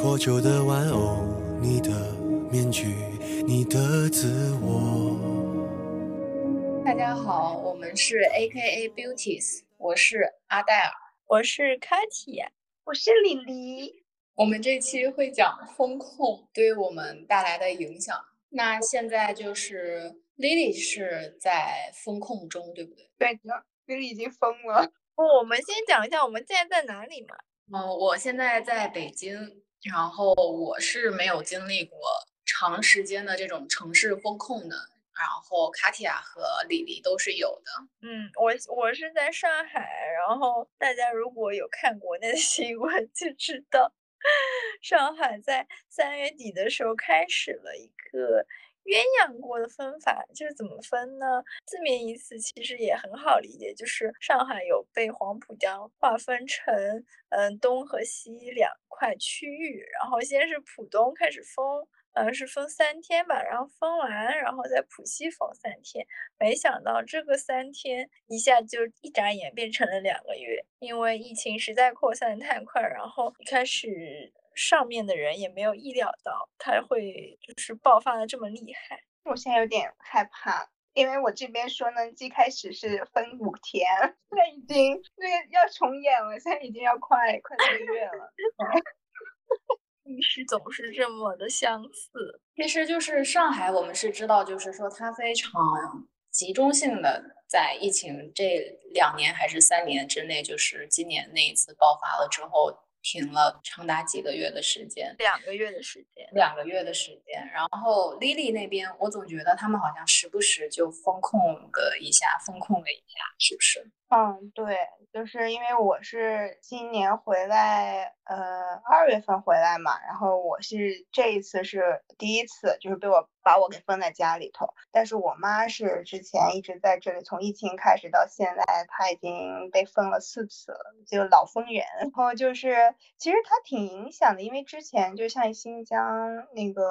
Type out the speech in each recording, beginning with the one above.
破旧的玩偶，你的面具，你的自我。大家好，我们是 A.K.A Beauties，我是阿黛尔，我是 Katy，我是李黎。我们这期会讲风控对我们带来的影响。那现在就是 Lily 是在风控中，对不对？对的，Lily 已经疯了。我们先讲一下我们现在在哪里嘛。嗯，我现在在北京，然后我是没有经历过长时间的这种城市风控的。然后卡提亚和李黎都是有的。嗯，我我是在上海，然后大家如果有看国内的新闻就知道。上海在三月底的时候开始了一个鸳鸯锅的分法，就是怎么分呢？字面意思其实也很好理解，就是上海有被黄浦江划分成嗯东和西两块区域，然后先是浦东开始封。呃，是封三天吧，然后封完，然后在浦西封三天。没想到这个三天一下就一眨眼变成了两个月，因为疫情实在扩散太快，然后一开始上面的人也没有意料到它会就是爆发的这么厉害。我现在有点害怕，因为我这边说呢，最开始是分五天，现在已经那个要重演了，现在已经要快快一个月了。历史总是这么的相似。其实就是上海，我们是知道，就是说它非常集中性的在疫情这两年还是三年之内，就是今年那一次爆发了之后。停了长达几个月的时间，两个月的时间，两个月的时间。然后 Lily 那边，我总觉得他们好像时不时就风控个一下，风控了一下，是不是？嗯，对，就是因为我是今年回来，呃，二月份回来嘛，然后我是这一次是第一次，就是被我把我给封在家里头。但是我妈是之前一直在这里，从疫情开始到现在，她已经被封了四次了，就老封人。然后就是，其实她挺影响的，因为之前就像新疆那个。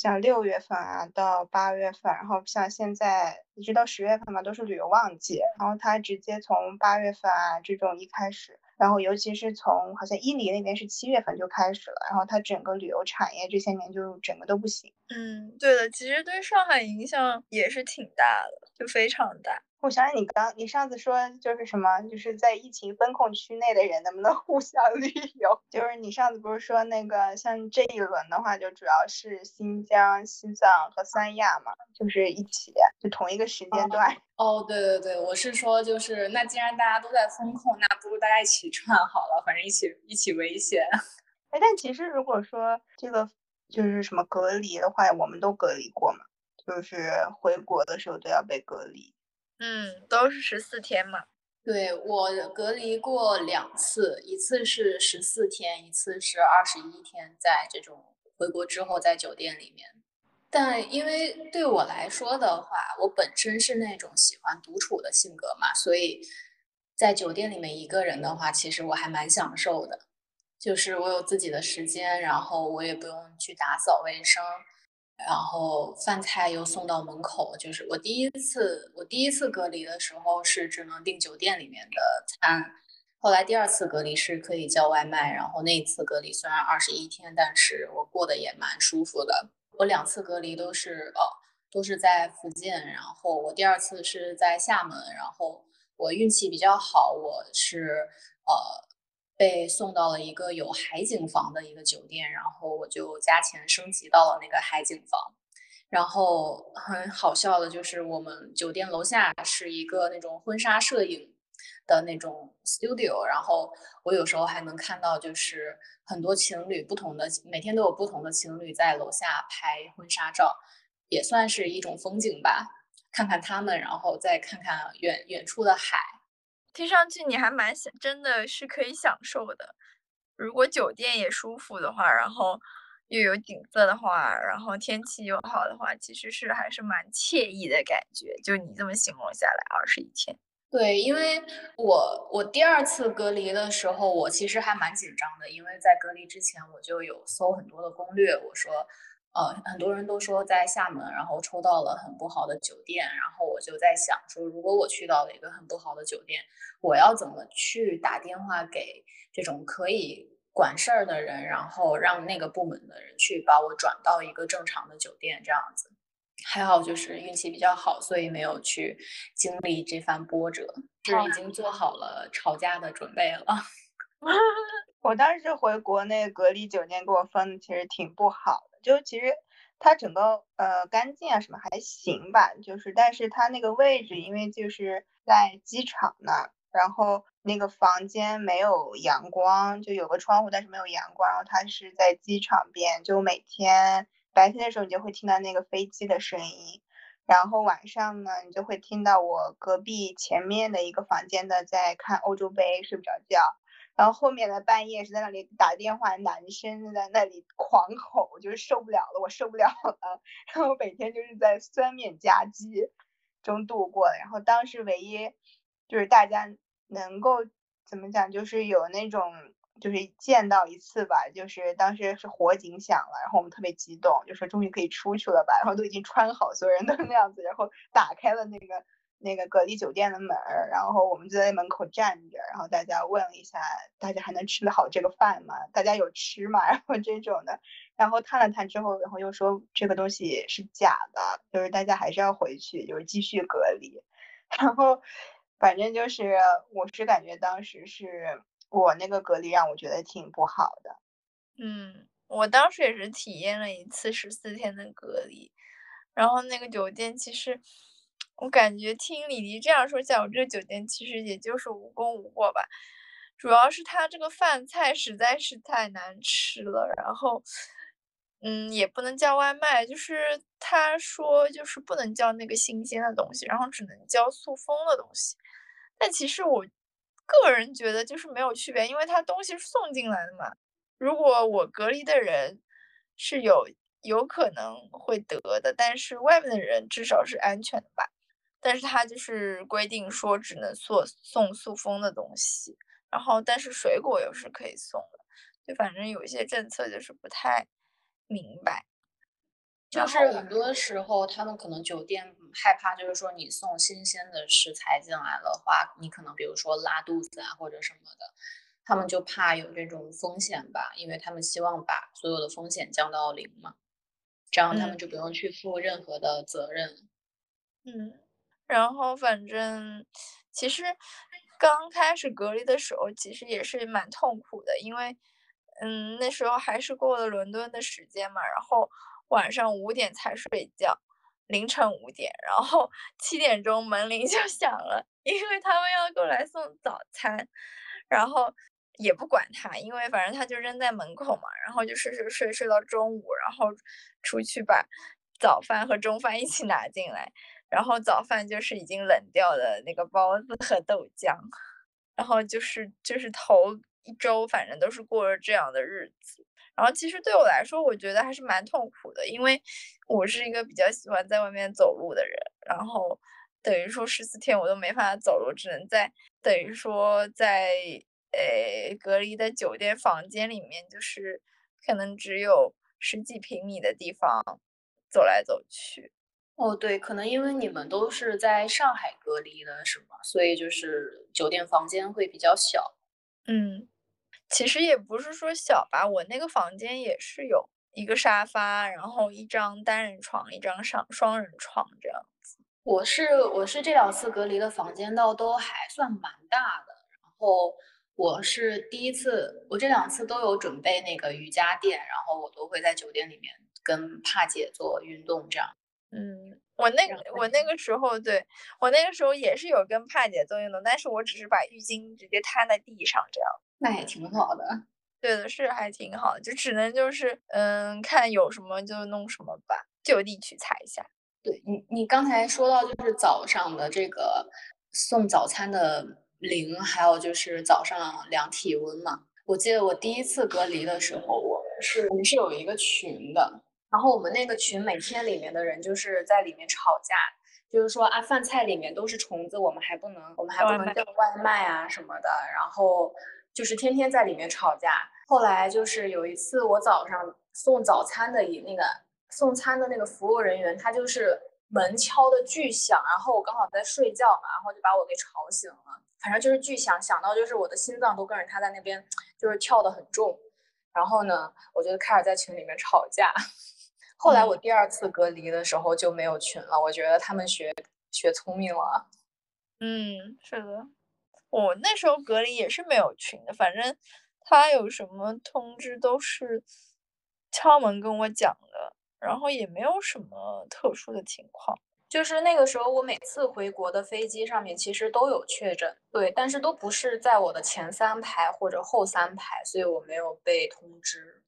像六月份啊到八月份，然后像现在一直到十月份嘛，都是旅游旺季。然后它直接从八月份啊这种一开始，然后尤其是从好像伊犁那边是七月份就开始了，然后它整个旅游产业这些年就整个都不行。嗯，对的，其实对上海影响也是挺大的，就非常大。我想想，你刚你上次说就是什么，就是在疫情封控区内的人能不能 互相旅游？就是你上次不是说那个像这一轮的话，就主要是新疆、西藏和三亚嘛，就是一起，就同一个时间段。哦，对对对，我是说，就是那既然大家都在封控，那不如大家一起串好了，反正一起一起危险。哎，但其实如果说这个就是什么隔离的话，我们都隔离过嘛，就是回国的时候都要被隔离。嗯，都是十四天嘛。对我隔离过两次，一次是十四天，一次是二十一天，在这种回国之后在酒店里面。但因为对我来说的话，我本身是那种喜欢独处的性格嘛，所以在酒店里面一个人的话，其实我还蛮享受的，就是我有自己的时间，然后我也不用去打扫卫生。然后饭菜又送到门口，就是我第一次，我第一次隔离的时候是只能订酒店里面的餐，后来第二次隔离是可以叫外卖，然后那一次隔离虽然二十一天，但是我过得也蛮舒服的。我两次隔离都是呃都是在福建，然后我第二次是在厦门，然后我运气比较好，我是呃。被送到了一个有海景房的一个酒店，然后我就加钱升级到了那个海景房。然后很好笑的就是，我们酒店楼下是一个那种婚纱摄影的那种 studio，然后我有时候还能看到，就是很多情侣不同的，每天都有不同的情侣在楼下拍婚纱照，也算是一种风景吧。看看他们，然后再看看远远处的海。听上去你还蛮享，真的是可以享受的。如果酒店也舒服的话，然后又有景色的话，然后天气又好的话，其实是还是蛮惬意的感觉。就你这么形容下来，二十一天。对，因为我我第二次隔离的时候，我其实还蛮紧张的，因为在隔离之前我就有搜很多的攻略，我说，呃，很多人都说在厦门，然后抽到了很不好的酒店，然后我就在想说，如果我去到了一个很不好的酒店，我要怎么去打电话给这种可以管事儿的人，然后让那个部门的人去把我转到一个正常的酒店这样子。还好就是运气比较好，所以没有去经历这番波折，是已经做好了吵架的准备了。我当时回国内隔离酒店给我分的其实挺不好的，就其实它整个呃干净啊什么还行吧，就是但是它那个位置因为就是在机场那儿，然后那个房间没有阳光，就有个窗户但是没有阳光，然后它是在机场边，就每天白天的时候你就会听到那个飞机的声音，然后晚上呢你就会听到我隔壁前面的一个房间的在看欧洲杯睡不着觉。然后后面的半夜是在那里打电话，男生在那里狂吼，就是受不了了，我受不了了。然后每天就是在酸面夹击中度过的。然后当时唯一就是大家能够怎么讲，就是有那种就是见到一次吧，就是当时是火警响了，然后我们特别激动，就说终于可以出去了吧。然后都已经穿好，所有人都那样子，然后打开了那个。那个隔离酒店的门儿，然后我们就在门口站着，然后大家问一下，大家还能吃得好这个饭吗？大家有吃吗？然后这种的，然后探了探之后，然后又说这个东西是假的，就是大家还是要回去，就是继续隔离。然后反正就是我是感觉当时是我那个隔离让我觉得挺不好的。嗯，我当时也是体验了一次十四天的隔离，然后那个酒店其实。我感觉听李黎这样说，下，我这个酒店其实也就是无功无过吧。主要是他这个饭菜实在是太难吃了，然后，嗯，也不能叫外卖，就是他说就是不能叫那个新鲜的东西，然后只能叫塑封的东西。但其实我个人觉得就是没有区别，因为他东西是送进来的嘛。如果我隔离的人是有有可能会得的，但是外面的人至少是安全的吧。但是他就是规定说只能送送塑封的东西，然后但是水果又是可以送的，就反正有一些政策就是不太明白。就是很多时候他们可能酒店害怕，就是说你送新鲜的食材进来的话，你可能比如说拉肚子啊或者什么的，他们就怕有这种风险吧，因为他们希望把所有的风险降到零嘛，这样他们就不用去负任何的责任。嗯。然后反正其实刚开始隔离的时候，其实也是蛮痛苦的，因为嗯那时候还是过了伦敦的时间嘛，然后晚上五点才睡觉，凌晨五点，然后 七点钟门铃就响了，因为他们要过来送早餐，然后也不管他，因为反正他就扔在门口嘛，然后就睡睡睡睡到中午，然后出去把早饭和中饭一起拿进来。然后早饭就是已经冷掉的那个包子和豆浆，然后就是就是头一周反正都是过着这样的日子。然后其实对我来说，我觉得还是蛮痛苦的，因为我是一个比较喜欢在外面走路的人。然后等于说十四天我都没法走路，只能在等于说在呃隔离的酒店房间里面，就是可能只有十几平米的地方走来走去。哦，对，可能因为你们都是在上海隔离的，是吗？所以就是酒店房间会比较小。嗯，其实也不是说小吧，我那个房间也是有一个沙发，然后一张单人床，一张双双人床这样子。我是我是这两次隔离的房间倒都还算蛮大的，然后我是第一次，我这两次都有准备那个瑜伽垫，然后我都会在酒店里面跟帕姐做运动这样。嗯，我那个我那个时候，对我那个时候也是有跟帕姐做运动，但是我只是把浴巾直接摊在地上这样，那也挺好的。对的，是还挺好的，就只能就是嗯，看有什么就弄什么吧，就地取材一下。对你，你刚才说到就是早上的这个送早餐的铃，还有就是早上量体温嘛。我记得我第一次隔离的时候，我们是我们是有一个群的。然后我们那个群每天里面的人就是在里面吵架，就是说啊饭菜里面都是虫子，我们还不能我们还不能叫外卖啊什么的，然后就是天天在里面吵架。后来就是有一次我早上送早餐的一那个送餐的那个服务人员，他就是门敲的巨响，然后我刚好在睡觉嘛，然后就把我给吵醒了。反正就是巨响，响到就是我的心脏都跟着他在那边就是跳得很重。然后呢，我就开始在群里面吵架。后来我第二次隔离的时候就没有群了，我觉得他们学学聪明了。嗯，是的，我那时候隔离也是没有群的，反正他有什么通知都是敲门跟我讲的，然后也没有什么特殊的情况。就是那个时候，我每次回国的飞机上面其实都有确诊，对，但是都不是在我的前三排或者后三排，所以我没有被通知。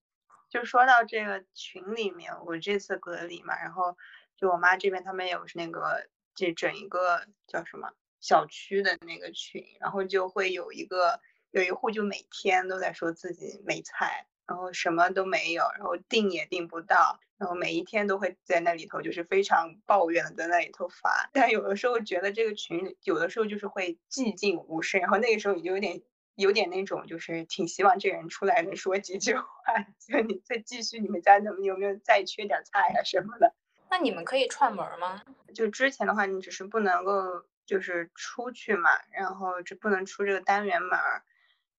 就说到这个群里面，我这次隔离嘛，然后就我妈这边他们有那个这整一个叫什么小区的那个群，然后就会有一个有一户就每天都在说自己没菜。然后什么都没有，然后订也订不到，然后每一天都会在那里头就是非常抱怨的在那里头发，但有的时候觉得这个群有的时候就是会寂静无声，然后那个时候你就有点有点那种就是挺希望这人出来能说几句话，就你再继续你们家能有没有再缺点菜啊什么的？那你们可以串门吗？就之前的话，你只是不能够就是出去嘛，然后就不能出这个单元门。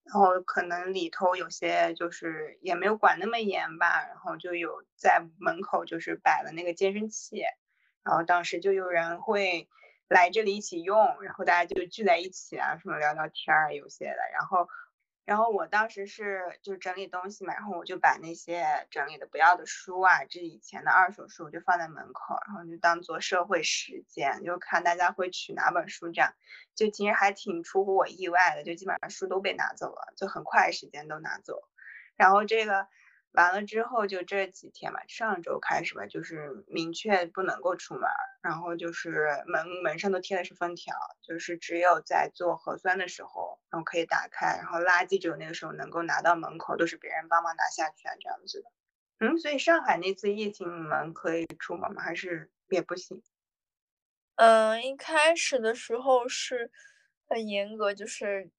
然后可能里头有些就是也没有管那么严吧，然后就有在门口就是摆了那个健身器，然后当时就有人会来这里一起用，然后大家就聚在一起啊，什么聊聊天儿有些的，然后。然后我当时是就整理东西嘛，然后我就把那些整理的不要的书啊，这以前的二手书，我就放在门口，然后就当做社会实践，就看大家会取哪本书这样，就其实还挺出乎我意外的，就基本上书都被拿走了，就很快时间都拿走，然后这个。完了之后就这几天嘛，上周开始吧，就是明确不能够出门，然后就是门门上都贴的是封条，就是只有在做核酸的时候，然后可以打开，然后垃圾只有那个时候能够拿到门口，都是别人帮忙拿下去啊这样子的。嗯，所以上海那次疫情你们可以出门吗？还是也不行？嗯，一开始的时候是很严格，就是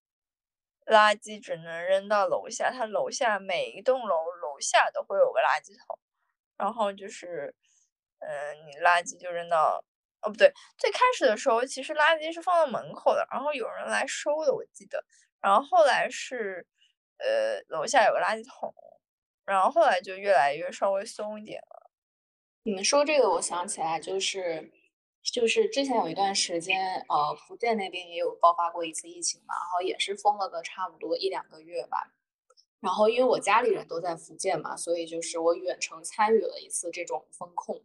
垃圾只能扔到楼下，它楼下每一栋楼。楼下都会有个垃圾桶，然后就是，嗯，你垃圾就扔到，哦不对，最开始的时候其实垃圾是放到门口的，然后有人来收的，我记得，然后后来是，呃，楼下有个垃圾桶，然后后来就越来越稍微松一点了。你们说这个，我想起来就是，就是之前有一段时间，呃，福建那边也有爆发过一次疫情嘛，然后也是封了个差不多一两个月吧。然后，因为我家里人都在福建嘛，所以就是我远程参与了一次这种风控。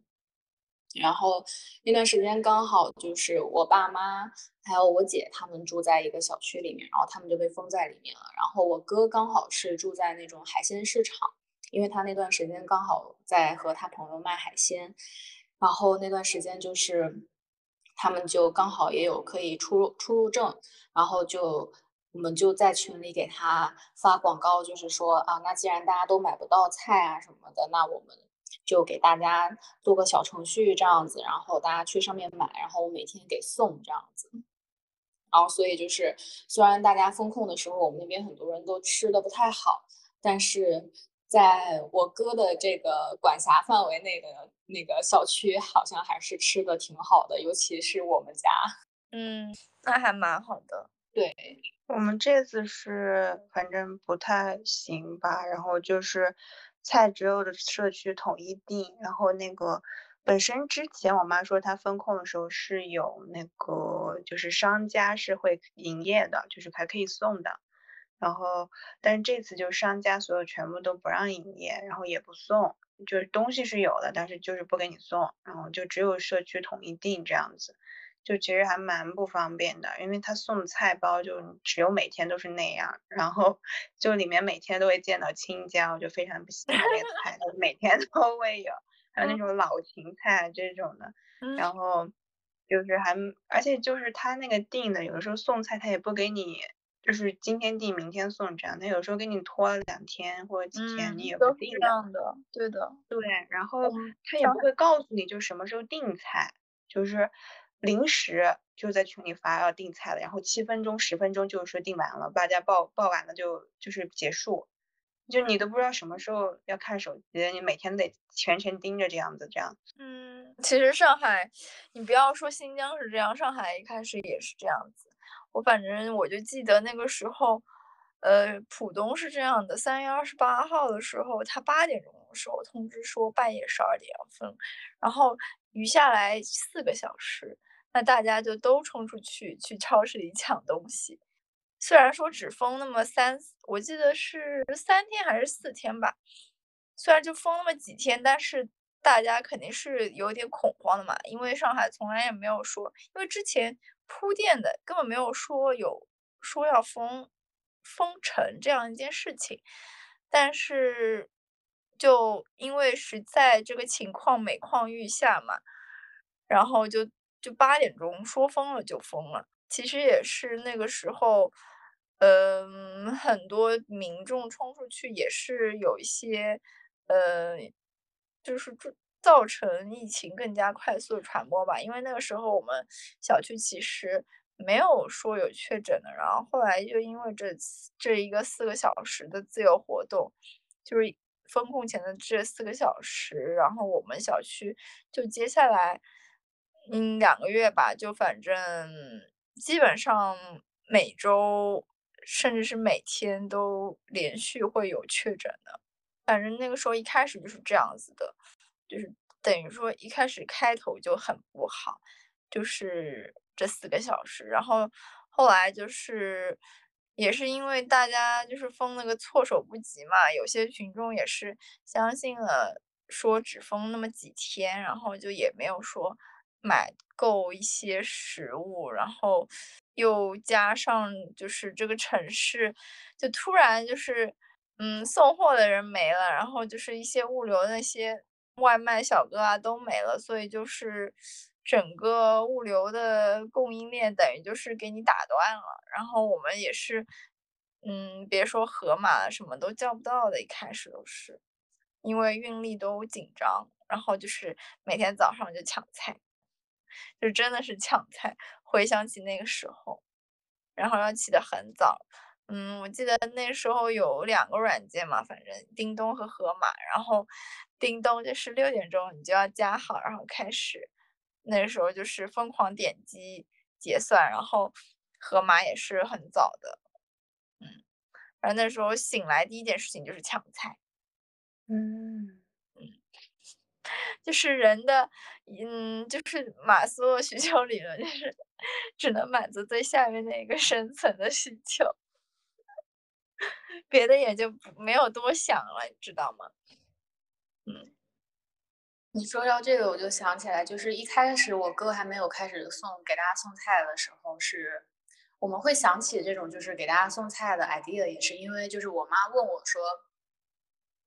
然后那段时间刚好就是我爸妈还有我姐他们住在一个小区里面，然后他们就被封在里面了。然后我哥刚好是住在那种海鲜市场，因为他那段时间刚好在和他朋友卖海鲜。然后那段时间就是他们就刚好也有可以出入出入证，然后就。我们就在群里给他发广告，就是说啊，那既然大家都买不到菜啊什么的，那我们就给大家做个小程序这样子，然后大家去上面买，然后我每天给送这样子。然后所以就是，虽然大家风控的时候，我们那边很多人都吃的不太好，但是在我哥的这个管辖范围内的那个小区，好像还是吃的挺好的，尤其是我们家。嗯，那还蛮好的。对。我们这次是反正不太行吧，然后就是菜只有的社区统一订，然后那个本身之前我妈说她风控的时候是有那个就是商家是会营业的，就是还可以送的，然后但是这次就商家所有全部都不让营业，然后也不送，就是东西是有的，但是就是不给你送，然后就只有社区统一订这样子。就其实还蛮不方便的，因为他送菜包就只有每天都是那样，然后 就里面每天都会见到青椒，就非常不喜欢那个菜，就每天都会有，还有那种老芹菜这种的，然后就是还而且就是他那个订的，有的时候送菜他也不给你，就是今天订明天送这样，他有时候给你拖了两天或者几天，你也不定的，对的，对，然。后他也不会告诉你就什么时候订菜，就是。临时就在群里发要订菜了，然后七分钟、十分钟就是说订完了，大家报报完了就就是结束，就你都不知道什么时候要看手机，你每天得全程盯着这样子，这样。嗯，其实上海，你不要说新疆是这样，上海一开始也是这样子。我反正我就记得那个时候，呃，浦东是这样的，三月二十八号的时候，他八点钟的时候通知说半夜十二点要封，然后余下来四个小时，那大家就都冲出去去超市里抢东西。虽然说只封那么三，我记得是三天还是四天吧，虽然就封那么几天，但是大家肯定是有点恐慌的嘛，因为上海从来也没有说，因为之前铺垫的根本没有说有说要封封城这样一件事情，但是就因为实在这个情况每况愈下嘛，然后就就八点钟说封了就封了。其实也是那个时候，嗯，很多民众冲出去也是有一些，呃，就是造成疫情更加快速的传播吧。因为那个时候我们小区其实没有说有确诊的，然后后来就因为这这一个四个小时的自由活动，就是封控前的这四个小时，然后我们小区就接下来，嗯，两个月吧，就反正。基本上每周，甚至是每天都连续会有确诊的。反正那个时候一开始就是这样子的，就是等于说一开始开头就很不好，就是这四个小时。然后后来就是也是因为大家就是封那个措手不及嘛，有些群众也是相信了，说只封那么几天，然后就也没有说。买够一些食物，然后又加上就是这个城市，就突然就是嗯送货的人没了，然后就是一些物流那些外卖小哥啊都没了，所以就是整个物流的供应链等于就是给你打断了。然后我们也是，嗯，别说盒马了，什么都叫不到的，一开始都是因为运力都紧张，然后就是每天早上就抢菜。就真的是抢菜，回想起那个时候，然后要起得很早。嗯，我记得那时候有两个软件嘛，反正叮咚和盒马。然后叮咚就是六点钟你就要加好，然后开始。那时候就是疯狂点击结算，然后盒马也是很早的。嗯，然后那时候醒来第一件事情就是抢菜。嗯嗯。就是人的，嗯，就是马斯洛需求理论，就是只能满足最下面那个生存的需求，别的也就没有多想了，你知道吗？嗯，你说到这个，我就想起来，就是一开始我哥还没有开始送给大家送菜的时候，是我们会想起这种就是给大家送菜的 idea，也是因为就是我妈问我说。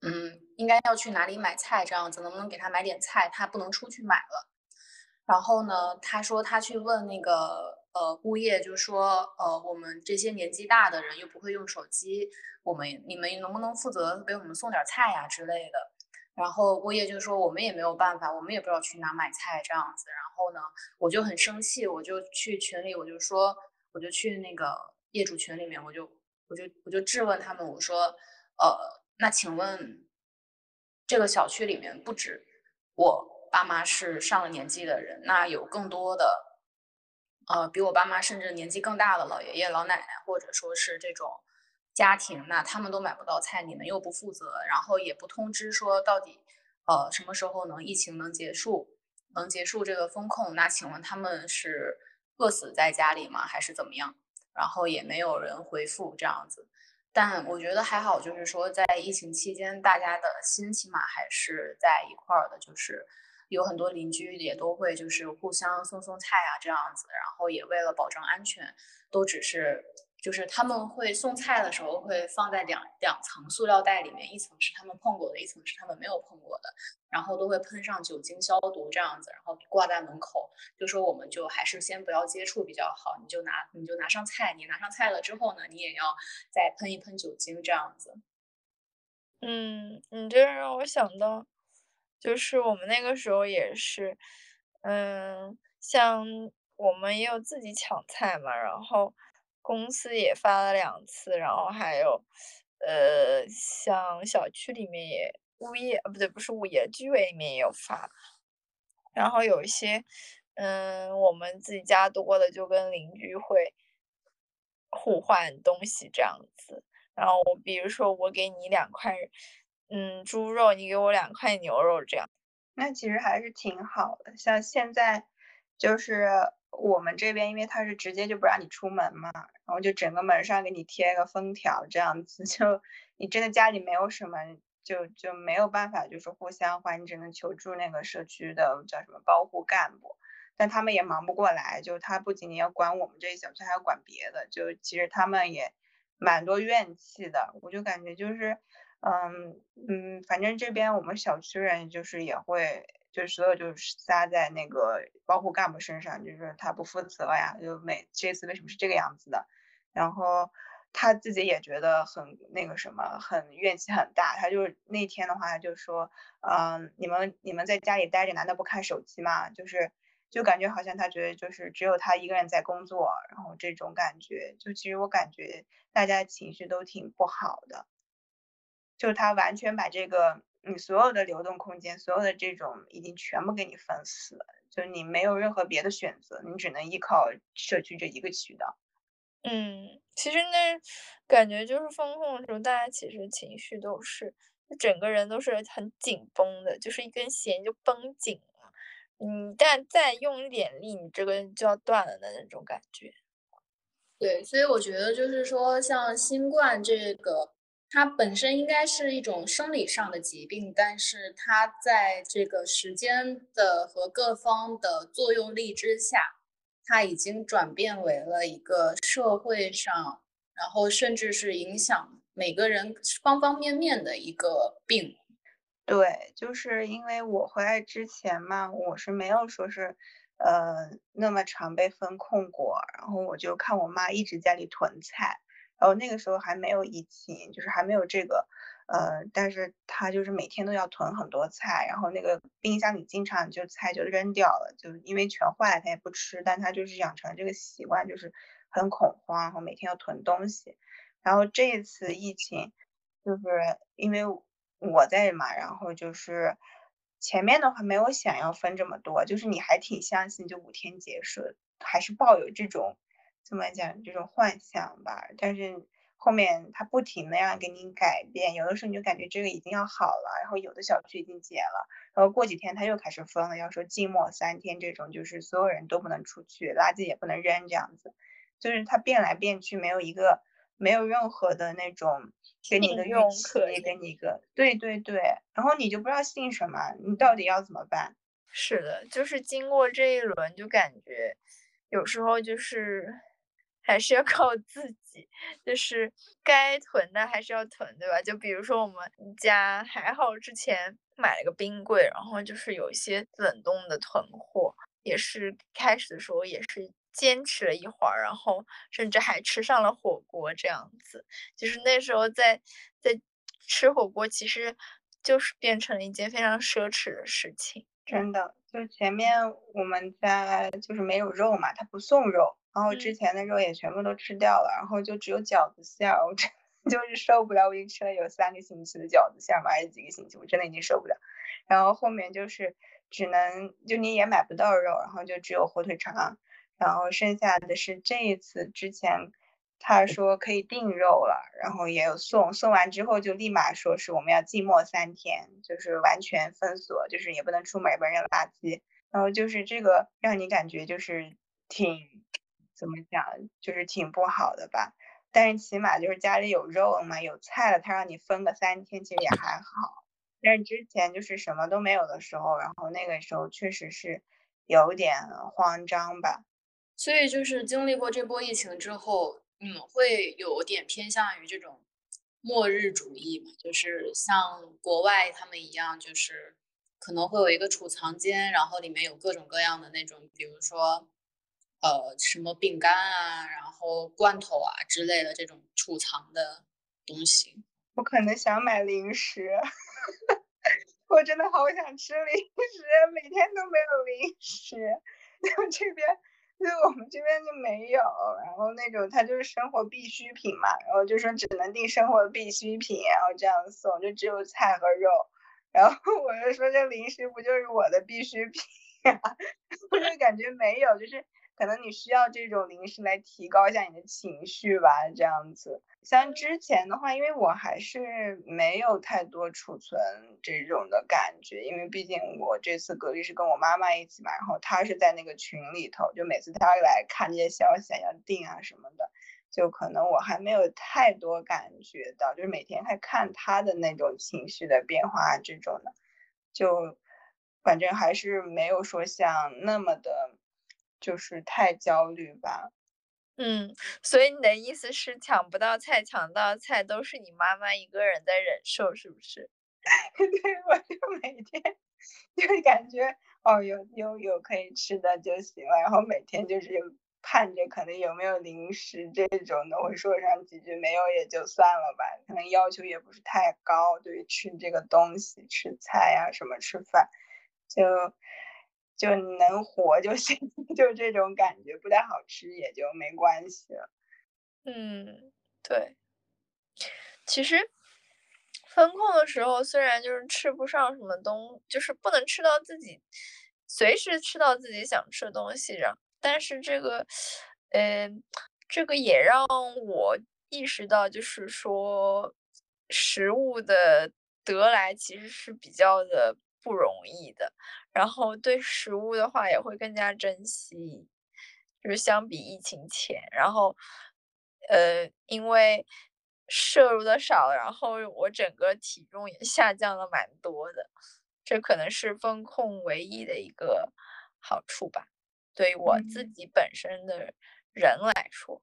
嗯，应该要去哪里买菜？这样子能不能给他买点菜？他不能出去买了。然后呢，他说他去问那个呃物业，就说呃我们这些年纪大的人又不会用手机，我们你们能不能负责给我们送点菜呀之类的？然后物业就说我们也没有办法，我们也不知道去哪买菜这样子。然后呢，我就很生气，我就去群里，我就说，我就去那个业主群里面，我就我就我就质问他们，我说呃。那请问，这个小区里面不止我爸妈是上了年纪的人，那有更多的，呃，比我爸妈甚至年纪更大的老爷爷老奶奶，或者说是这种家庭，那他们都买不到菜，你们又不负责，然后也不通知说到底，呃，什么时候能疫情能结束，能结束这个风控？那请问他们是饿死在家里吗，还是怎么样？然后也没有人回复这样子。但我觉得还好，就是说在疫情期间，大家的心起码还是在一块儿的，就是有很多邻居也都会就是互相送送菜啊这样子，然后也为了保证安全，都只是。就是他们会送菜的时候会放在两两层塑料袋里面，一层是他们碰过的，一层是他们没有碰过的，然后都会喷上酒精消毒这样子，然后挂在门口，就说我们就还是先不要接触比较好，你就拿你就拿上菜，你拿上菜了之后呢，你也要再喷一喷酒精这样子。嗯，你这让我想到，就是我们那个时候也是，嗯，像我们也有自己抢菜嘛，然后。公司也发了两次，然后还有，呃，像小区里面也物业，呃，不对，不是物业，居委里面也有发。然后有一些，嗯，我们自己家多的，就跟邻居会互换东西这样子。然后我比如说我给你两块，嗯，猪肉，你给我两块牛肉，这样。那其实还是挺好的。像现在，就是我们这边，因为他是直接就不让你出门嘛，然后就整个门上给你贴个封条，这样子，就你真的家里没有什么。就就没有办法，就是互相换，你只能求助那个社区的叫什么包护干部，但他们也忙不过来，就他不仅仅要管我们这一小区，还要管别的，就其实他们也蛮多怨气的。我就感觉就是，嗯嗯，反正这边我们小区人就是也会，就是所有就是撒在那个包括干部身上，就是他不负责呀，就每这次为什么是这个样子的，然后。他自己也觉得很那个什么，很怨气很大。他就是那天的话他就说，嗯，你们你们在家里待着，难道不看手机吗？就是就感觉好像他觉得就是只有他一个人在工作，然后这种感觉，就其实我感觉大家情绪都挺不好的。就他完全把这个你所有的流动空间，所有的这种已经全部给你封死了，就你没有任何别的选择，你只能依靠社区这一个渠道。嗯，其实那感觉就是风控的时候，大家其实情绪都是，整个人都是很紧绷的，就是一根弦就绷紧了。你，但再用一点力，你这根就要断了的那种感觉。对，所以我觉得就是说，像新冠这个，它本身应该是一种生理上的疾病，但是它在这个时间的和各方的作用力之下。它已经转变为了一个社会上，然后甚至是影响每个人方方面面的一个病。对，就是因为我回来之前嘛，我是没有说是，呃，那么常被风控过，然后我就看我妈一直家里囤菜，然后那个时候还没有疫情，就是还没有这个。呃，但是他就是每天都要囤很多菜，然后那个冰箱里经常就菜就扔掉了，就因为全坏了他也不吃，但他就是养成这个习惯，就是很恐慌，然后每天要囤东西。然后这一次疫情，就是因为我在嘛，然后就是前面的话没有想要分这么多，就是你还挺相信就五天结束，还是抱有这种怎么讲这种幻想吧，但是。后面他不停的让给你改变，有的时候你就感觉这个已经要好了，然后有的小区已经解了，然后过几天他又开始封了，要说静默三天，这种就是所有人都不能出去，垃圾也不能扔，这样子，就是他变来变去，没有一个没有任何的那种给你的预期，给你一个对对对，然后你就不知道信什么，你到底要怎么办？是的，就是经过这一轮，就感觉有时候就是。还是要 靠自己，就是该囤的还是要囤，对吧？就比如说我们家还好，之前买了个冰柜，然后就是有一些冷冻的囤货，也是开始的时候也是坚持了一会儿，然后甚至还吃上了火锅这样子。就是那时候在在吃火锅，其实就是变成了一件非常奢侈的事情。真的，就前面我们家就是没有肉嘛，他不送肉。然后之前的肉也全部都吃掉了，然后就只有饺子馅儿，我真就是受不了。我已经吃了有三个星期的饺子馅儿嘛，还是几个星期，我真的已经受不了。然后后面就是只能就你也买不到肉，然后就只有火腿肠，然后剩下的是这一次之前他说可以订肉了，然后也有送，送完之后就立马说是我们要静默三天，就是完全封锁，就是也不能出门，也不能扔垃圾。然后就是这个让你感觉就是挺。怎么讲，就是挺不好的吧，但是起码就是家里有肉了嘛，有菜了，他让你分个三天，其实也还好。但是之前就是什么都没有的时候，然后那个时候确实是有点慌张吧。所以就是经历过这波疫情之后，你们会有点偏向于这种末日主义嘛？就是像国外他们一样，就是可能会有一个储藏间，然后里面有各种各样的那种，比如说。呃，什么饼干啊，然后罐头啊之类的这种储藏的东西，我可能想买零食，我真的好想吃零食，每天都没有零食。就这边，就我们这边就没有，然后那种它就是生活必需品嘛，然后就说只能订生活必需品，然后这样送，就只有菜和肉，然后我就说这零食不就是我的必需品啊？我就感觉没有，就是可能你需要这种零食来提高一下你的情绪吧，这样子。像之前的话，因为我还是没有太多储存这种的感觉，因为毕竟我这次隔离是跟我妈妈一起嘛，然后她是在那个群里头，就每次她来看这些消息要订啊什么的，就可能我还没有太多感觉到，就是每天还看她的那种情绪的变化这种的，就反正还是没有说像那么的，就是太焦虑吧。嗯，所以你的意思是抢不到菜，抢到菜都是你妈妈一个人在忍受，是不是？对，我就每天就感觉哦，有有有可以吃的就行了，然后每天就是盼着可能有没有零食这种的，会说上几句，没有也就算了吧，可能要求也不是太高，对于吃这个东西、吃菜呀什么吃饭，就。就能活就行，就这种感觉，不太好吃也就没关系了。嗯，对。其实风控的时候，虽然就是吃不上什么东，就是不能吃到自己随时吃到自己想吃的东西，然但是这个，嗯，这个也让我意识到，就是说食物的得来其实是比较的不容易的。然后对食物的话也会更加珍惜，就是相比疫情前，然后，呃，因为摄入的少，然后我整个体重也下降了蛮多的，这可能是风控唯一的一个好处吧，对于我自己本身的人来说。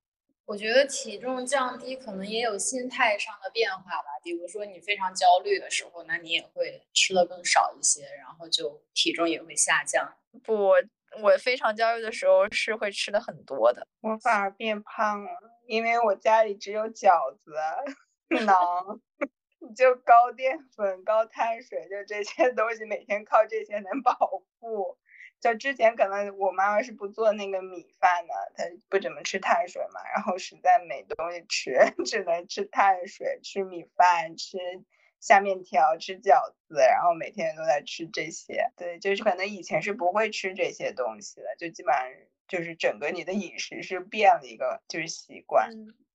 我觉得体重降低可能也有心态上的变化吧，比如说你非常焦虑的时候，那你也会吃的更少一些，然后就体重也会下降。不，我非常焦虑的时候是会吃的很多的，我反而变胖了，因为我家里只有饺子、馕，就高淀粉、高碳水，就这些东西，每天靠这些能饱腹。就之前可能我妈妈是不做那个米饭的，她不怎么吃碳水嘛，然后实在没东西吃，只能吃碳水，吃米饭，吃下面条，吃饺子，然后每天都在吃这些。对，就是可能以前是不会吃这些东西的，就基本上就是整个你的饮食是变了一个就是习惯。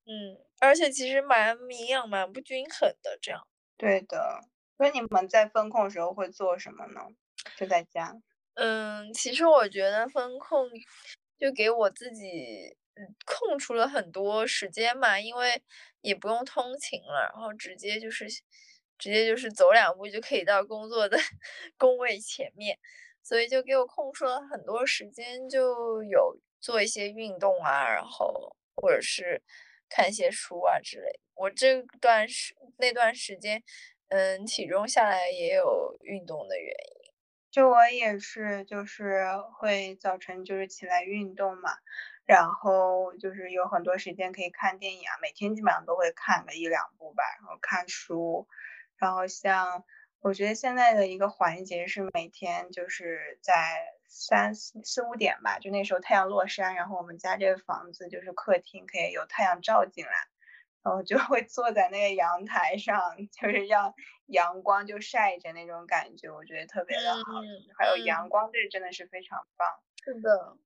嗯，而且其实蛮营养蛮不均衡的这样。对的，所以你们在风控时候会做什么呢？就在家。嗯，其实我觉得风控就给我自己空出了很多时间嘛，因为也不用通勤了，然后直接就是直接就是走两步就可以到工作的 工位前面，所以就给我空出了很多时间，就有做一些运动啊，然后或者是看一些书啊之类。我这段时那段时间，嗯，体重下来也有运动的原因。就我也是，就是会早晨就是起来运动嘛，然后就是有很多时间可以看电影啊，每天基本上都会看个一两部吧，然后看书，然后像我觉得现在的一个环节是每天就是在三四四五点吧，就那时候太阳落山，然后我们家这个房子就是客厅可以有太阳照进来。然后就会坐在那个阳台上，就是让阳光就晒着那种感觉，我觉得特别的好。还有阳光，这真的是非常棒。是的，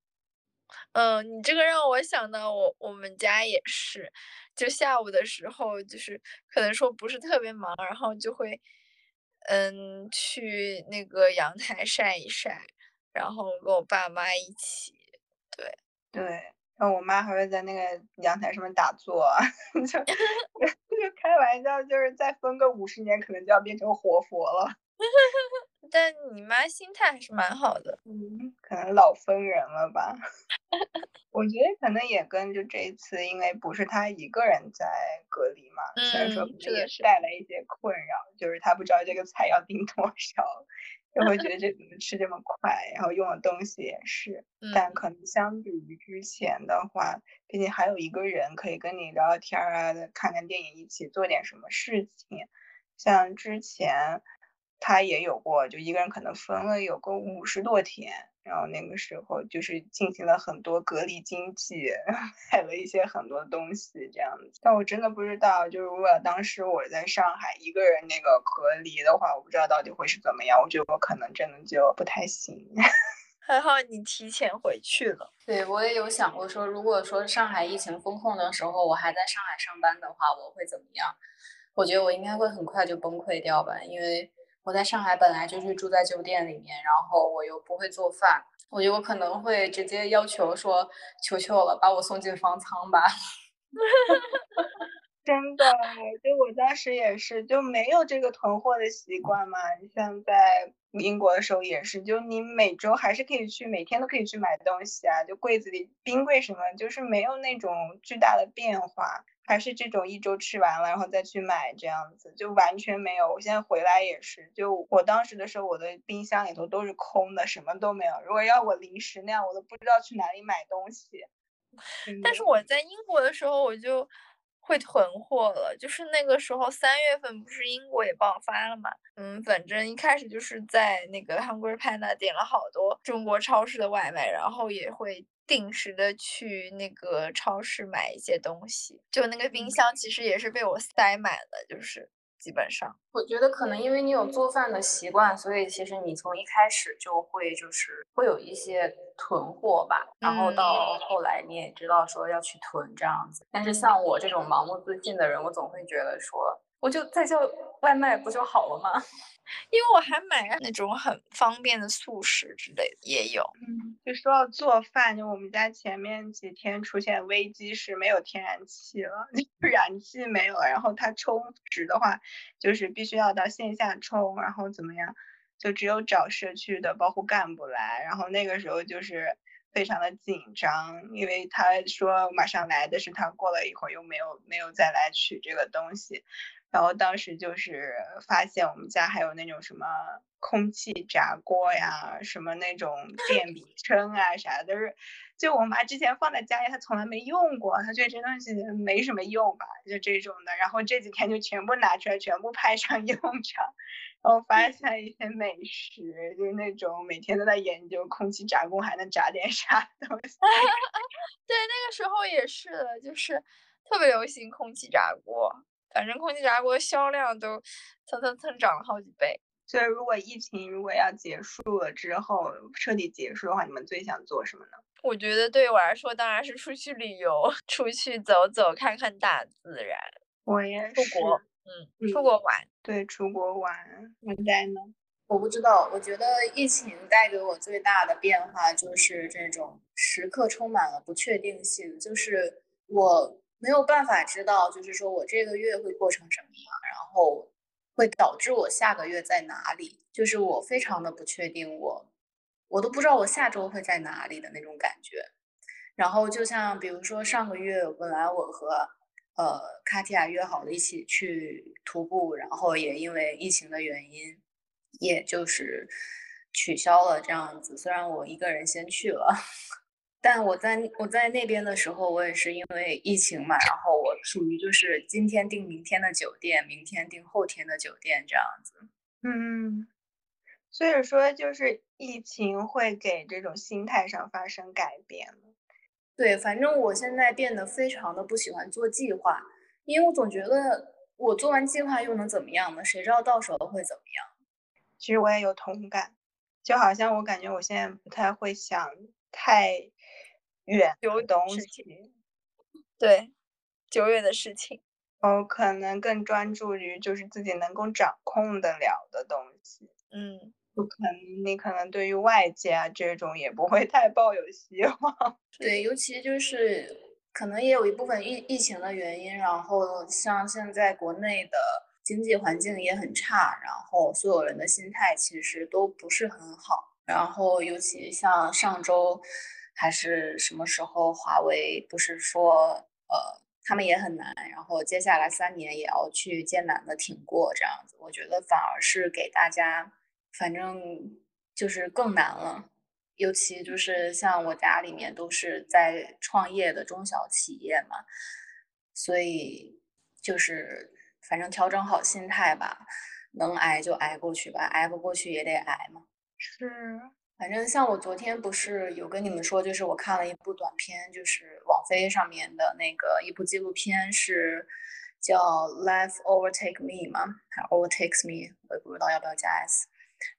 嗯，你这个让我想到我我们家也是，就下午的时候，就是可能说不是特别忙，然后就会嗯去那个阳台晒一晒，然后跟我爸妈一起，对对。然后我妈还会在那个阳台上面打坐，就就开玩笑，就是再分个五十年，可能就要变成活佛了。但你妈心态还是蛮好的，嗯，可能老分人了吧。我觉得可能也跟就这一次，因为不是她一个人在隔离嘛，虽然说也是带来一些困扰，就是她不知道这个菜要订多少。就会觉得这怎么吃这么快，然后用的东西也是，但可能相比于之前的话，毕竟还有一个人可以跟你聊聊天啊，看看电影，一起做点什么事情。像之前他也有过，就一个人可能分了有个五十多天，然后那个时候就是进行了很多隔离经济，买了一些很多东西这样子。但我真的不知道，就是如果当时我在上海一个人那个隔离的话，我不知道到底会是怎么样。我觉得我可能真的就不太行。还好你提前回去了。对我也有想过说，如果说上海疫情封控的时候我还在上海上班的话，我会怎么样？我觉得我应该会很快就崩溃掉吧，因为我在上海本来就是住在酒店里面，然后我又不会做饭，我觉得我可能会直接要求说，求求了，把我送进方舱吧。真的，就我当时也是，就没有这个囤货的习惯嘛。你像在英国的时候也是，就你每周还是可以去，每天都可以去买东西啊。就柜子里冰柜什么，就是没有那种巨大的变化，还是这种一周吃完了然后再去买这样子，就完全没有。我现在回来也是，就我当时的时候，我的冰箱里头都是空的，什么都没有。如果要我临时那样，我都不知道去哪里买东西。但是我在英国的时候，我就。会囤货了，就是那个时候三月份不是英国也爆发了嘛，嗯，反正一开始就是在那个 Hungry Panda 点了好多中国超市的外卖，然后也会定时的去那个超市买一些东西，就那个冰箱其实也是被我塞满了，就是。基本上，我觉得可能因为你有做饭的习惯，所以其实你从一开始就会就是会有一些囤货吧，然后到后来你也知道说要去囤这样子。但是像我这种盲目自信的人，我总会觉得说。我就再叫外卖不就好了吗？因为我还买了那种很方便的速食之类的也有。嗯，就说到做饭，就我们家前面几天出现危机是没有天然气了，就燃气没有了，然后它充值的话，就是必须要到线下充，然后怎么样，就只有找社区的包括干部来，然后那个时候就是非常的紧张，因为他说马上来的是他过了一会儿又没有没有再来取这个东西。然后当时就是发现我们家还有那种什么空气炸锅呀，什么那种电 饼铛啊啥的，都是就我妈之前放在家里，她从来没用过，她觉得这东西没什么用吧，就这种的。然后这几天就全部拿出来，全部派上用场，然后发现一些美食，就是那种每天都在研究空气炸锅还能炸点啥东西。对，那个时候也是的，就是特别流行空气炸锅。反正空气炸锅销量都蹭蹭蹭涨了好几倍。所以，如果疫情如果要结束了之后，彻底结束的话，你们最想做什么呢？我觉得对我来说，当然是出去旅游，出去走走，看看大自然。我也是。出国，嗯，出国玩。对，出国玩。文在呢？我不知道。我觉得疫情带给我最大的变化就是这种时刻充满了不确定性，就是我。没有办法知道，就是说我这个月会过成什么样，然后会导致我下个月在哪里，就是我非常的不确定，我我都不知道我下周会在哪里的那种感觉。然后就像比如说上个月，本来我和呃卡提亚约好了一起去徒步，然后也因为疫情的原因，也就是取消了这样子。虽然我一个人先去了。但我在我在那边的时候，我也是因为疫情嘛，然后我属于就是今天订明天的酒店，明天订后天的酒店这样子。嗯，所以说就是疫情会给这种心态上发生改变。对，反正我现在变得非常的不喜欢做计划，因为我总觉得我做完计划又能怎么样呢？谁知道到时候会怎么样？其实我也有同感，就好像我感觉我现在不太会想太。远的东西，对，久远的事情，我可能更专注于就是自己能够掌控得了的东西。嗯，不可能，你可能对于外界啊这种也不会太抱有希望。对，尤其就是可能也有一部分疫疫情的原因，然后像现在国内的经济环境也很差，然后所有人的心态其实都不是很好，然后尤其像上周。还是什么时候？华为不是说，呃，他们也很难，然后接下来三年也要去艰难的挺过这样子。我觉得反而是给大家，反正就是更难了。尤其就是像我家里面都是在创业的中小企业嘛，所以就是反正调整好心态吧，能挨就挨过去吧，挨不过去也得挨嘛。是。反正像我昨天不是有跟你们说，就是我看了一部短片，就是网飞上面的那个一部纪录片，是叫《Life Overtake Me》吗？还 Overtakes Me，我也不知道要不要加 s。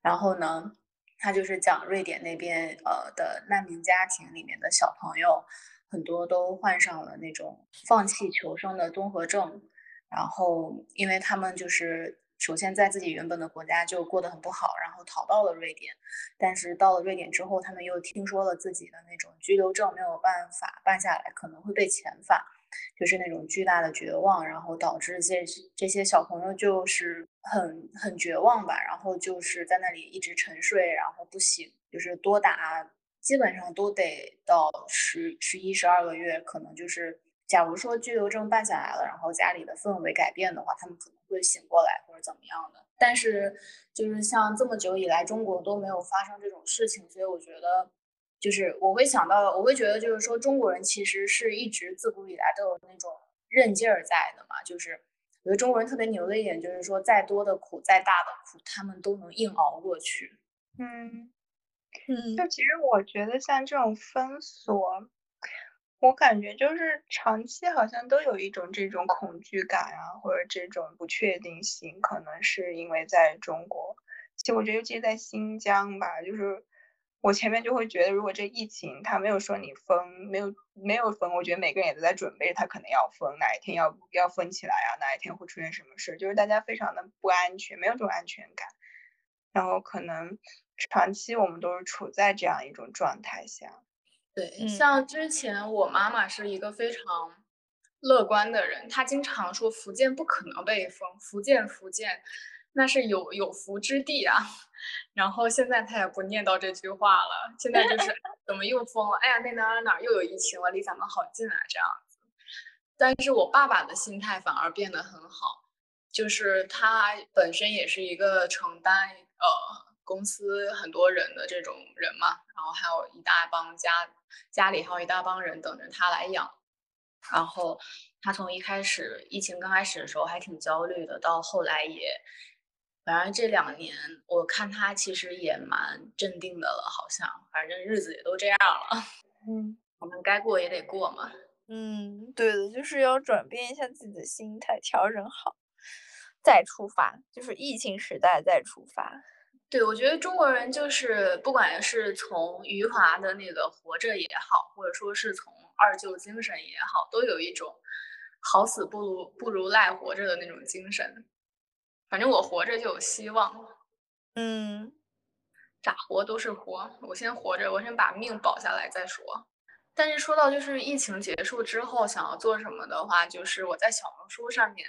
然后呢，他就是讲瑞典那边呃的难民家庭里面的小朋友，很多都患上了那种放弃求生的综合症，然后因为他们就是。首先，在自己原本的国家就过得很不好，然后逃到了瑞典。但是到了瑞典之后，他们又听说了自己的那种居留证没有办法办下来，可能会被遣返，就是那种巨大的绝望，然后导致这这些小朋友就是很很绝望吧，然后就是在那里一直沉睡，然后不醒，就是多达基本上都得到十十一十二个月，可能就是假如说居留证办下来了，然后家里的氛围改变的话，他们可能。会醒过来或者怎么样的，但是就是像这么久以来，中国都没有发生这种事情，所以我觉得，就是我会想到，我会觉得，就是说中国人其实是一直自古以来都有那种韧劲儿在的嘛。就是我觉得中国人特别牛的一点，就是说再多的苦、再大的苦，他们都能硬熬过去。嗯嗯，就其实我觉得像这种封锁。我感觉就是长期好像都有一种这种恐惧感啊，或者这种不确定性，可能是因为在中国。其实我觉得，尤其在新疆吧，就是我前面就会觉得，如果这疫情他没有说你封，没有没有封，我觉得每个人也都在准备他可能要封，哪一天要要封起来啊，哪一天会出现什么事，就是大家非常的不安全，没有这种安全感。然后可能长期我们都是处在这样一种状态下。对，像之前我妈妈是一个非常乐观的人，她经常说福建不可能被封，福建福建那是有有福之地啊。然后现在她也不念叨这句话了，现在就是 怎么又封了？哎呀，那哪哪哪又有疫情了，离咱们好近啊，这样子。但是我爸爸的心态反而变得很好，就是他本身也是一个承担呃。公司很多人的这种人嘛，然后还有一大帮家家里还有一大帮人等着他来养，然后他从一开始疫情刚开始的时候还挺焦虑的，到后来也，反正这两年我看他其实也蛮镇定的了，好像反正日子也都这样了，嗯，我们该过也得过嘛，嗯，对的，就是要转变一下自己的心态，调整好，再出发，就是疫情时代再出发。对，我觉得中国人就是不管是从余华的那个活着也好，或者说是从二舅精神也好，都有一种好死不如不如赖活着的那种精神。反正我活着就有希望。嗯，咋活都是活，我先活着，我先把命保下来再说。但是说到就是疫情结束之后想要做什么的话，就是我在小红书上面。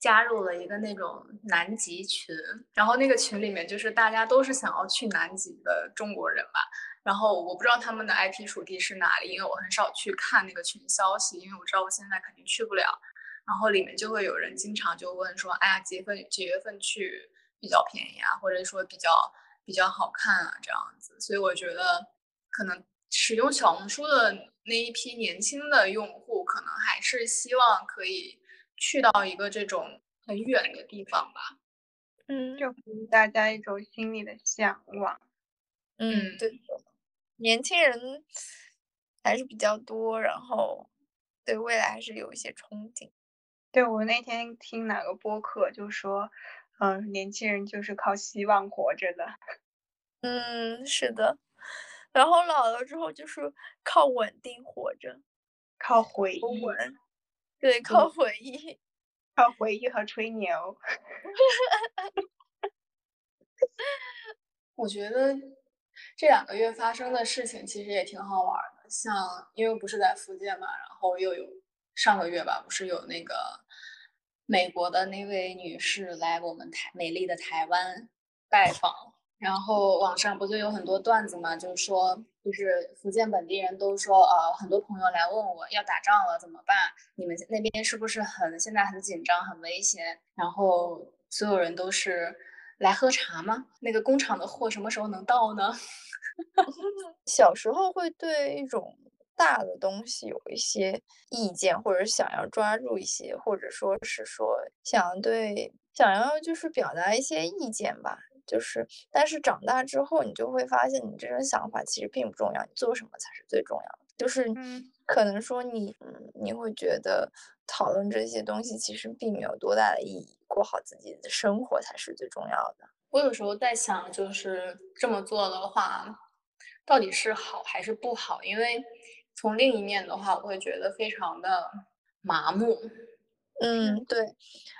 加入了一个那种南极群，然后那个群里面就是大家都是想要去南极的中国人吧。然后我不知道他们的 IP 属地是哪里，因为我很少去看那个群消息，因为我知道我现在肯定去不了。然后里面就会有人经常就问说：“哎呀，几月份几月份去比较便宜啊？或者说比较比较好看啊？”这样子。所以我觉得可能使用小红书的那一批年轻的用户，可能还是希望可以。去到一个这种很远的地方吧，嗯，就给大家一种心里的向往。嗯，对，年轻人还是比较多，然后对未来还是有一些憧憬。对我那天听哪个播客就说，嗯，年轻人就是靠希望活着的。嗯，是的，然后老了之后就是靠稳定活着，靠回忆。对，靠回忆，靠回忆和吹牛。我觉得这两个月发生的事情其实也挺好玩的，像因为不是在福建嘛，然后又有上个月吧，不是有那个美国的那位女士来我们台美丽的台湾拜访。然后网上不就有很多段子嘛，就是说，就是福建本地人都说，呃，很多朋友来问我要打仗了怎么办？你们那边是不是很现在很紧张、很危险？然后所有人都是来喝茶吗？那个工厂的货什么时候能到呢？小时候会对一种大的东西有一些意见，或者想要抓住一些，或者说是说想对想要就是表达一些意见吧。就是，但是长大之后，你就会发现，你这种想法其实并不重要，你做什么才是最重要的。就是，可能说你，嗯，你会觉得讨论这些东西其实并没有多大的意义，过好自己的生活才是最重要的。我有时候在想，就是这么做的话，到底是好还是不好？因为从另一面的话，我会觉得非常的麻木。嗯，对，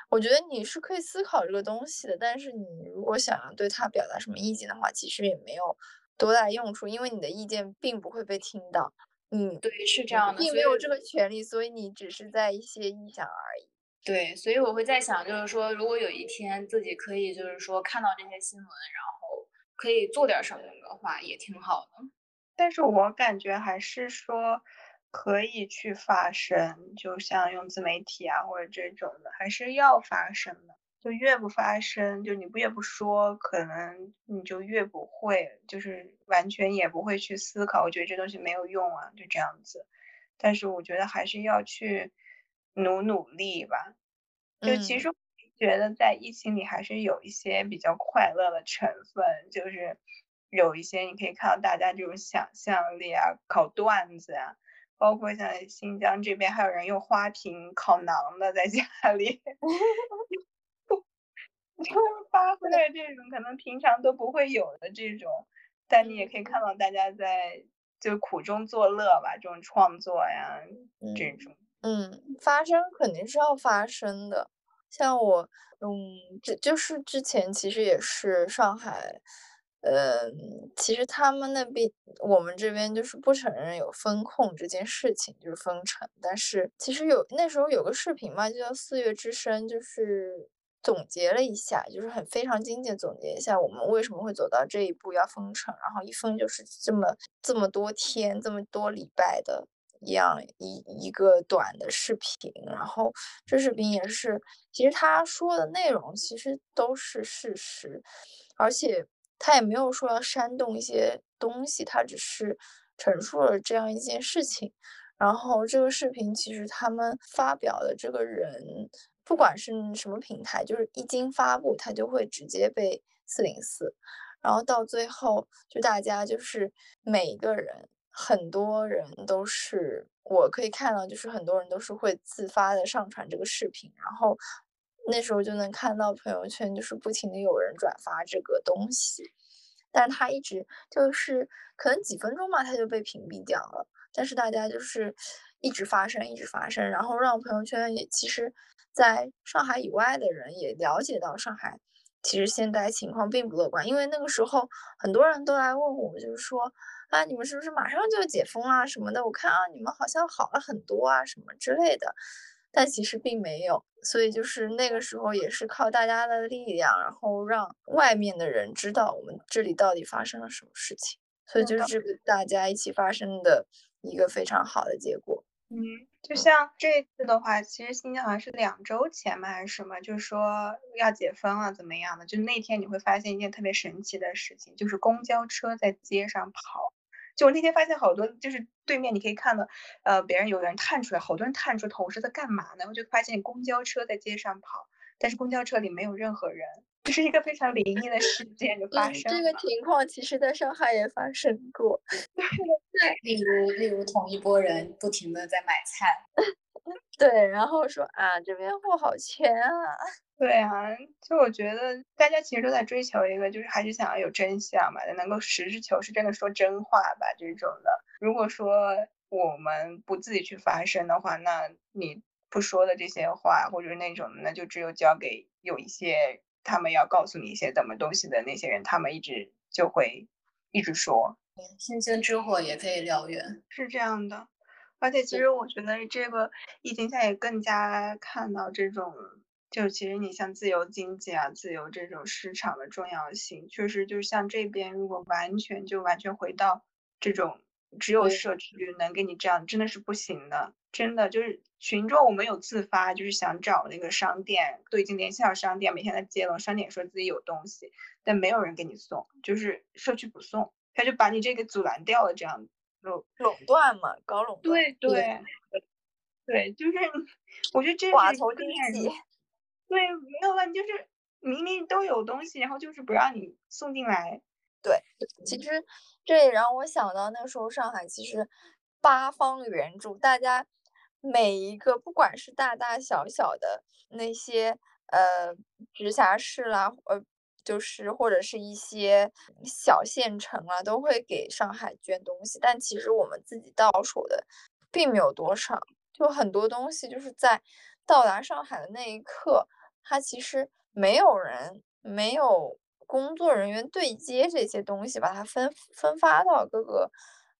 我觉得你是可以思考这个东西的，但是你如果想要对他表达什么意见的话，其实也没有多大用处，因为你的意见并不会被听到。嗯，对，是这样的，并没有这个权利，所以你只是在一些臆想而已。对，所以我会在想，就是说，如果有一天自己可以，就是说看到这些新闻，然后可以做点什么的话，也挺好的。但是我感觉还是说。可以去发声，就像用自媒体啊或者这种的，还是要发声的。就越不发声，就你不越不说，可能你就越不会，就是完全也不会去思考。我觉得这东西没有用啊，就这样子。但是我觉得还是要去努努力吧。就其实觉得在疫情里还是有一些比较快乐的成分，就是有一些你可以看到大家这种想象力啊，搞段子啊。包括像新疆这边，还有人用花瓶烤馕的，在家 里，就是发挥了这种可能平常都不会有的这种，但你也可以看到大家在就苦中作乐吧，这种创作呀，这种，嗯，发生肯定是要发生的。像我，嗯，这就是之前其实也是上海。嗯，其实他们那边，我们这边就是不承认有风控这件事情，就是封城。但是其实有那时候有个视频嘛，就叫《四月之声》，就是总结了一下，就是很非常精简总结一下我们为什么会走到这一步要封城，然后一封就是这么这么多天、这么多礼拜的一样一一个短的视频。然后这视频也是，其实他说的内容其实都是事实，而且。他也没有说要煽动一些东西，他只是陈述了这样一件事情。然后这个视频其实他们发表的这个人，不管是什么平台，就是一经发布，他就会直接被四零四。然后到最后，就大家就是每一个人，很多人都是我可以看到，就是很多人都是会自发的上传这个视频，然后。那时候就能看到朋友圈，就是不停的有人转发这个东西，但他一直就是可能几分钟吧，他就被屏蔽掉了。但是大家就是一直发生，一直发生，然后让朋友圈也其实在上海以外的人也了解到上海其实现在情况并不乐观，因为那个时候很多人都来问我，就是说啊，你们是不是马上就解封啊什么的？我看啊，你们好像好了很多啊什么之类的。但其实并没有，所以就是那个时候也是靠大家的力量，然后让外面的人知道我们这里到底发生了什么事情，所以就是这个大家一起发生的一个非常好的结果。嗯，就像这次的话，其实新疆好像是两周前嘛还是什么，就是说要解封了怎么样的，就那天你会发现一件特别神奇的事情，就是公交车在街上跑。就我那天发现好多，就是对面你可以看到，呃，别人有人探出来，好多人探出头是在干嘛呢？我就发现公交车在街上跑，但是公交车里没有任何人，这是一个非常灵异的事 件就发生。这个情况其实在上海也发生过 对，例如例如同一波人不停的在买菜，对，然后说啊这边货好全啊。对啊，就我觉得大家其实都在追求一个，就是还是想要有真相嘛，能够实事求是，真的说真话吧这种的。如果说我们不自己去发声的话，那你不说的这些话，或者那种，那就只有交给有一些他们要告诉你一些怎么东西的那些人，他们一直就会一直说。星星之火也可以燎原，是这样的。而且其实我觉得这个疫情下也更加看到这种。就其实你像自由经济啊，自由这种市场的重要性，确实就是像这边，如果完全就完全回到这种只有社区能给你这样，真的是不行的。真的就是群众，我们有自发，就是想找那个商店，都已经联系好商店，每天在接龙，商店说自己有东西，但没有人给你送，就是社区不送，他就把你这个阻拦掉了，这样垄垄断嘛，搞垄断。对对对，就是我觉得这是寡头经济。对，没有问题，就是明明都有东西，然后就是不让你送进来。对，其实这也让我想到那时候上海其实八方援助，大家每一个不管是大大小小的那些呃直辖市啦，呃就是或者是一些小县城啊，都会给上海捐东西，但其实我们自己到手的并没有多少，就很多东西就是在到达上海的那一刻，它其实没有人没有。工作人员对接这些东西，把它分分发到各个，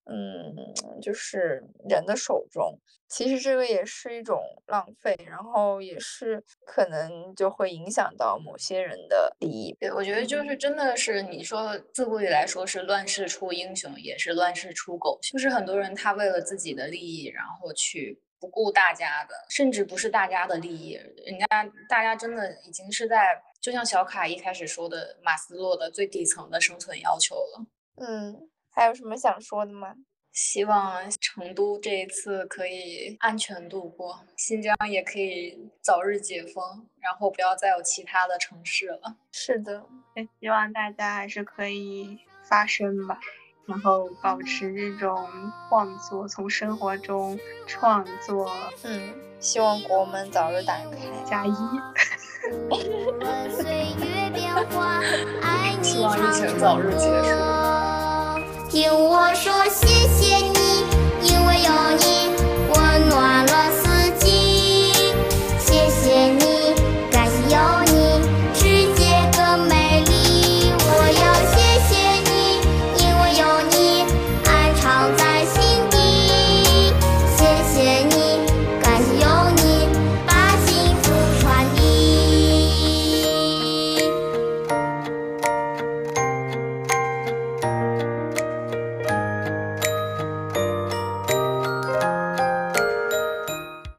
嗯，就是人的手中。其实这个也是一种浪费，然后也是可能就会影响到某些人的利益。对，我觉得就是真的是你说自古以来说是乱世出英雄，也是乱世出狗。就是很多人他为了自己的利益，然后去不顾大家的，甚至不是大家的利益，人家大家真的已经是在。就像小卡一开始说的，马斯洛的最底层的生存要求了。嗯，还有什么想说的吗？希望成都这一次可以安全度过，新疆也可以早日解封，然后不要再有其他的城市了。是的，也希望大家还是可以发声吧，然后保持这种创作，从生活中创作。嗯，希望国门早日打开，加一。希望疫情早日结束。听我说，谢谢你。